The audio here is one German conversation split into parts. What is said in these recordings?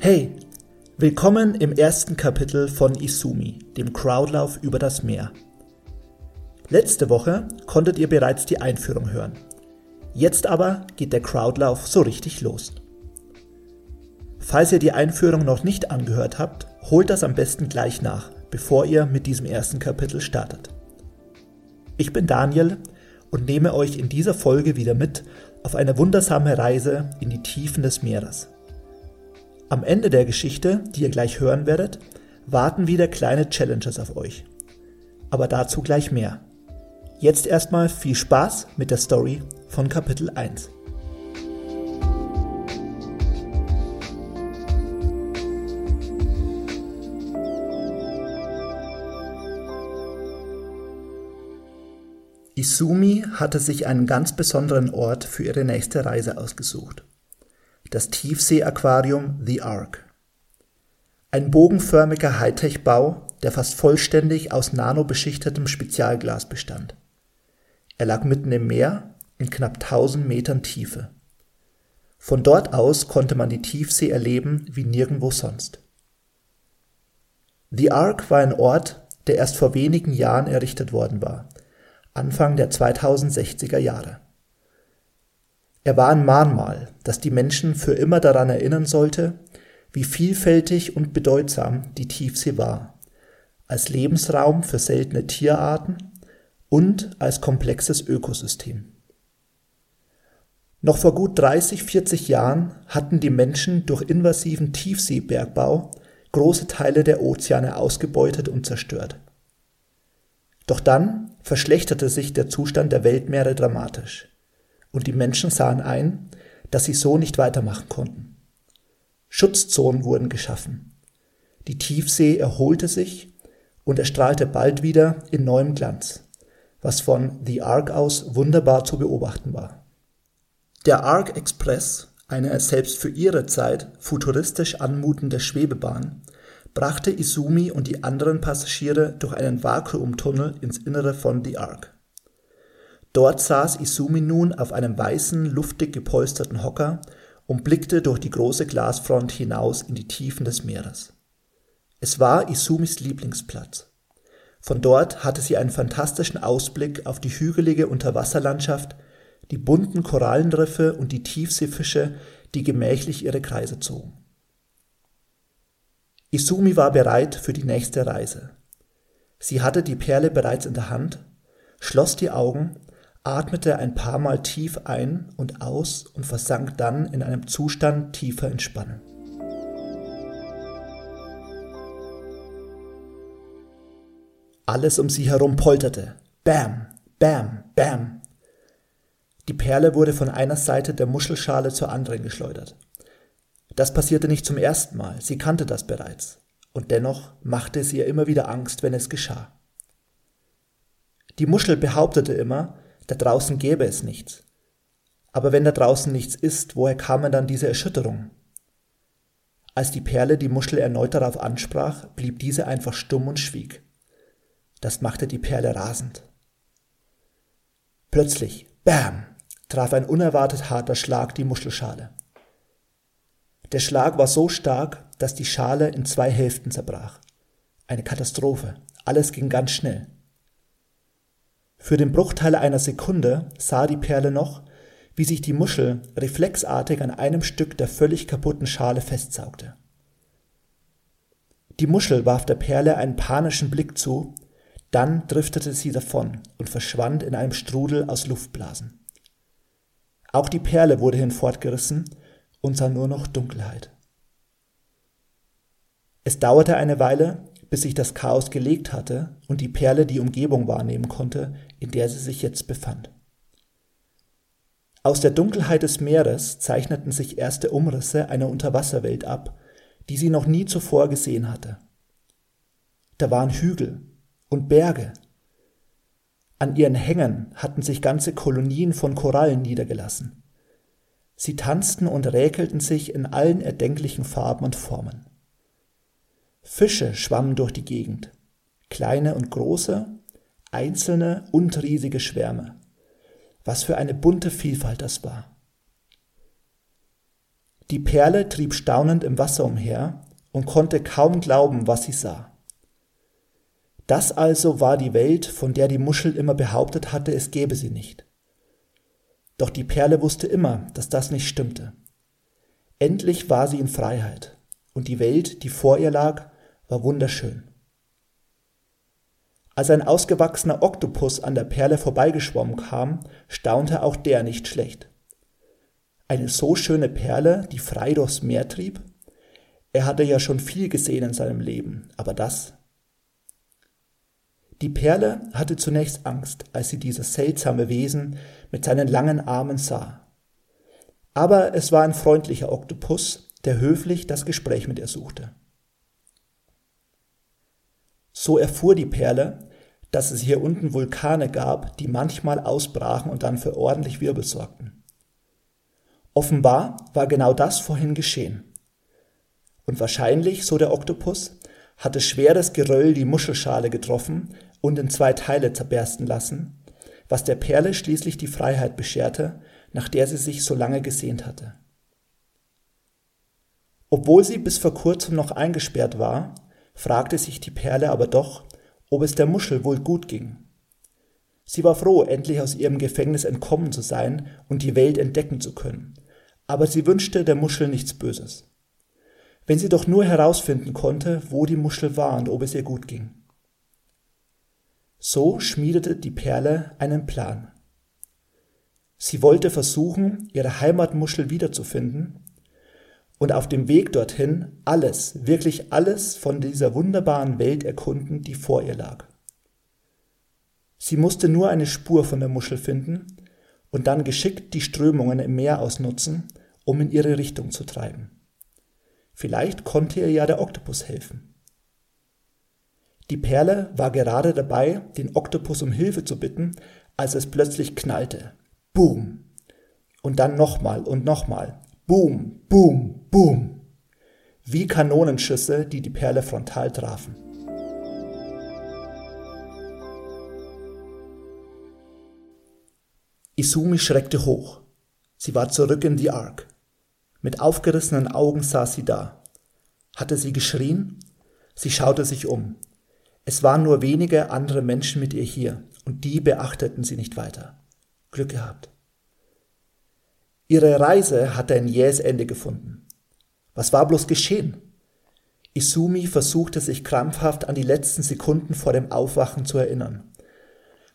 Hey, willkommen im ersten Kapitel von Isumi, dem Crowdlauf über das Meer. Letzte Woche konntet ihr bereits die Einführung hören. Jetzt aber geht der Crowdlauf so richtig los. Falls ihr die Einführung noch nicht angehört habt, holt das am besten gleich nach, bevor ihr mit diesem ersten Kapitel startet. Ich bin Daniel und nehme euch in dieser Folge wieder mit auf eine wundersame Reise in die Tiefen des Meeres. Am Ende der Geschichte, die ihr gleich hören werdet, warten wieder kleine Challenges auf euch. Aber dazu gleich mehr. Jetzt erstmal viel Spaß mit der Story von Kapitel 1. Isumi hatte sich einen ganz besonderen Ort für ihre nächste Reise ausgesucht. Das Tiefsee-Aquarium The Ark. Ein bogenförmiger Hightech-Bau, der fast vollständig aus nanobeschichtetem Spezialglas bestand. Er lag mitten im Meer in knapp 1000 Metern Tiefe. Von dort aus konnte man die Tiefsee erleben wie nirgendwo sonst. The Ark war ein Ort, der erst vor wenigen Jahren errichtet worden war Anfang der 2060er Jahre. Er war ein Mahnmal, das die Menschen für immer daran erinnern sollte, wie vielfältig und bedeutsam die Tiefsee war, als Lebensraum für seltene Tierarten und als komplexes Ökosystem. Noch vor gut 30, 40 Jahren hatten die Menschen durch invasiven Tiefseebergbau große Teile der Ozeane ausgebeutet und zerstört. Doch dann verschlechterte sich der Zustand der Weltmeere dramatisch, und die Menschen sahen ein, dass sie so nicht weitermachen konnten. Schutzzonen wurden geschaffen. Die Tiefsee erholte sich und erstrahlte bald wieder in neuem Glanz, was von The Ark aus wunderbar zu beobachten war. Der Ark Express, eine selbst für ihre Zeit futuristisch anmutende Schwebebahn, brachte Izumi und die anderen Passagiere durch einen Vakuumtunnel ins Innere von The Ark. Dort saß Izumi nun auf einem weißen, luftig gepolsterten Hocker und blickte durch die große Glasfront hinaus in die Tiefen des Meeres. Es war Izumis Lieblingsplatz. Von dort hatte sie einen fantastischen Ausblick auf die hügelige Unterwasserlandschaft, die bunten Korallenriffe und die Tiefseefische, die gemächlich ihre Kreise zogen. Izumi war bereit für die nächste Reise. Sie hatte die Perle bereits in der Hand, schloss die Augen, atmete ein paar Mal tief ein und aus und versank dann in einem Zustand tiefer Entspannung. Alles um sie herum polterte. Bam, bam, bam. Die Perle wurde von einer Seite der Muschelschale zur anderen geschleudert. Das passierte nicht zum ersten Mal, sie kannte das bereits, und dennoch machte es ihr immer wieder Angst, wenn es geschah. Die Muschel behauptete immer, da draußen gäbe es nichts. Aber wenn da draußen nichts ist, woher kamen dann diese Erschütterungen? Als die Perle die Muschel erneut darauf ansprach, blieb diese einfach stumm und schwieg. Das machte die Perle rasend. Plötzlich, bam, traf ein unerwartet harter Schlag die Muschelschale. Der Schlag war so stark, dass die Schale in zwei Hälften zerbrach. Eine Katastrophe. Alles ging ganz schnell. Für den Bruchteil einer Sekunde sah die Perle noch, wie sich die Muschel reflexartig an einem Stück der völlig kaputten Schale festsaugte. Die Muschel warf der Perle einen panischen Blick zu, dann driftete sie davon und verschwand in einem Strudel aus Luftblasen. Auch die Perle wurde hinfortgerissen und sah nur noch Dunkelheit. Es dauerte eine Weile, bis sich das Chaos gelegt hatte und die Perle die Umgebung wahrnehmen konnte, in der sie sich jetzt befand. Aus der Dunkelheit des Meeres zeichneten sich erste Umrisse einer Unterwasserwelt ab, die sie noch nie zuvor gesehen hatte. Da waren Hügel und Berge. An ihren Hängen hatten sich ganze Kolonien von Korallen niedergelassen. Sie tanzten und räkelten sich in allen erdenklichen Farben und Formen. Fische schwammen durch die Gegend, kleine und große, einzelne und riesige Schwärme. Was für eine bunte Vielfalt das war. Die Perle trieb staunend im Wasser umher und konnte kaum glauben, was sie sah. Das also war die Welt, von der die Muschel immer behauptet hatte, es gäbe sie nicht. Doch die Perle wusste immer, dass das nicht stimmte. Endlich war sie in Freiheit, und die Welt, die vor ihr lag, war wunderschön. Als ein ausgewachsener Oktopus an der Perle vorbeigeschwommen kam, staunte auch der nicht schlecht. Eine so schöne Perle, die frei durchs Meer trieb? Er hatte ja schon viel gesehen in seinem Leben, aber das? Die Perle hatte zunächst Angst, als sie dieses seltsame Wesen mit seinen langen Armen sah. Aber es war ein freundlicher Oktopus, der höflich das Gespräch mit ihr suchte. So erfuhr die Perle, dass es hier unten Vulkane gab, die manchmal ausbrachen und dann für ordentlich Wirbel sorgten. Offenbar war genau das vorhin geschehen. Und wahrscheinlich, so der Oktopus, hatte schweres Geröll die Muschelschale getroffen und in zwei Teile zerbersten lassen, was der Perle schließlich die Freiheit bescherte, nach der sie sich so lange gesehnt hatte. Obwohl sie bis vor kurzem noch eingesperrt war, fragte sich die Perle aber doch, ob es der Muschel wohl gut ging. Sie war froh, endlich aus ihrem Gefängnis entkommen zu sein und die Welt entdecken zu können, aber sie wünschte der Muschel nichts Böses. Wenn sie doch nur herausfinden konnte, wo die Muschel war und ob es ihr gut ging. So schmiedete die Perle einen Plan. Sie wollte versuchen, ihre Heimatmuschel wiederzufinden und auf dem Weg dorthin alles, wirklich alles von dieser wunderbaren Welt erkunden, die vor ihr lag. Sie musste nur eine Spur von der Muschel finden und dann geschickt die Strömungen im Meer ausnutzen, um in ihre Richtung zu treiben. Vielleicht konnte ihr ja der Oktopus helfen. Die Perle war gerade dabei, den Oktopus um Hilfe zu bitten, als es plötzlich knallte. Boom. Und dann nochmal und nochmal. Boom, boom, boom. Wie Kanonenschüsse, die die Perle frontal trafen. Isumi schreckte hoch. Sie war zurück in die Ark. Mit aufgerissenen Augen saß sie da. Hatte sie geschrien? Sie schaute sich um. Es waren nur wenige andere Menschen mit ihr hier, und die beachteten sie nicht weiter. Glück gehabt. Ihre Reise hatte ein jähes Ende gefunden. Was war bloß geschehen? Isumi versuchte sich krampfhaft an die letzten Sekunden vor dem Aufwachen zu erinnern.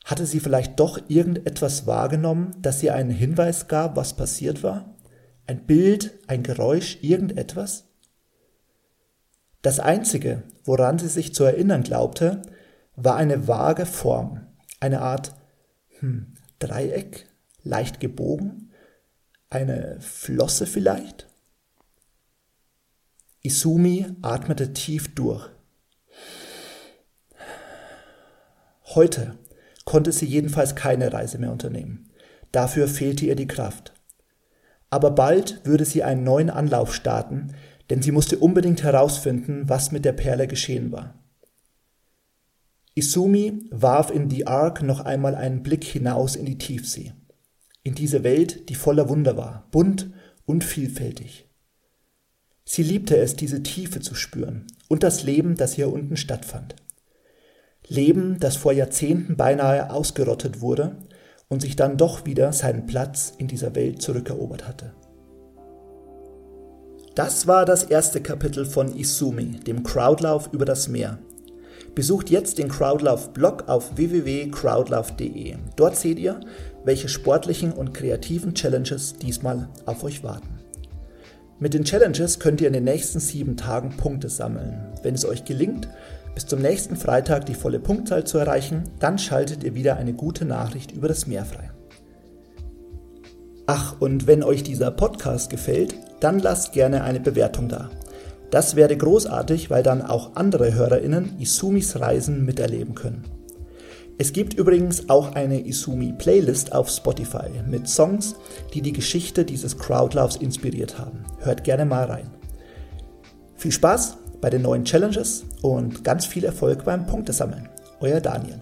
Hatte sie vielleicht doch irgendetwas wahrgenommen, das ihr einen Hinweis gab, was passiert war? Ein Bild, ein Geräusch, irgendetwas? Das Einzige, woran sie sich zu erinnern glaubte, war eine vage Form, eine Art hm, Dreieck, leicht gebogen, eine Flosse vielleicht? Isumi atmete tief durch. Heute konnte sie jedenfalls keine Reise mehr unternehmen. Dafür fehlte ihr die Kraft. Aber bald würde sie einen neuen Anlauf starten, denn sie musste unbedingt herausfinden, was mit der Perle geschehen war. Isumi warf in die Ark noch einmal einen Blick hinaus in die Tiefsee in diese Welt, die voller Wunder war, bunt und vielfältig. Sie liebte es, diese Tiefe zu spüren und das Leben, das hier unten stattfand. Leben, das vor Jahrzehnten beinahe ausgerottet wurde und sich dann doch wieder seinen Platz in dieser Welt zurückerobert hatte. Das war das erste Kapitel von Isumi, dem Crowdlauf über das Meer. Besucht jetzt den Crowdlauf-Blog auf www.crowdlauf.de. Dort seht ihr, welche sportlichen und kreativen Challenges diesmal auf euch warten. Mit den Challenges könnt ihr in den nächsten sieben Tagen Punkte sammeln. Wenn es euch gelingt, bis zum nächsten Freitag die volle Punktzahl zu erreichen, dann schaltet ihr wieder eine gute Nachricht über das Meer frei. Ach, und wenn euch dieser Podcast gefällt, dann lasst gerne eine Bewertung da. Das wäre großartig, weil dann auch andere HörerInnen Isumis Reisen miterleben können. Es gibt übrigens auch eine Isumi-Playlist auf Spotify mit Songs, die die Geschichte dieses Crowdlaufs inspiriert haben. Hört gerne mal rein. Viel Spaß bei den neuen Challenges und ganz viel Erfolg beim Punktesammeln. Euer Daniel.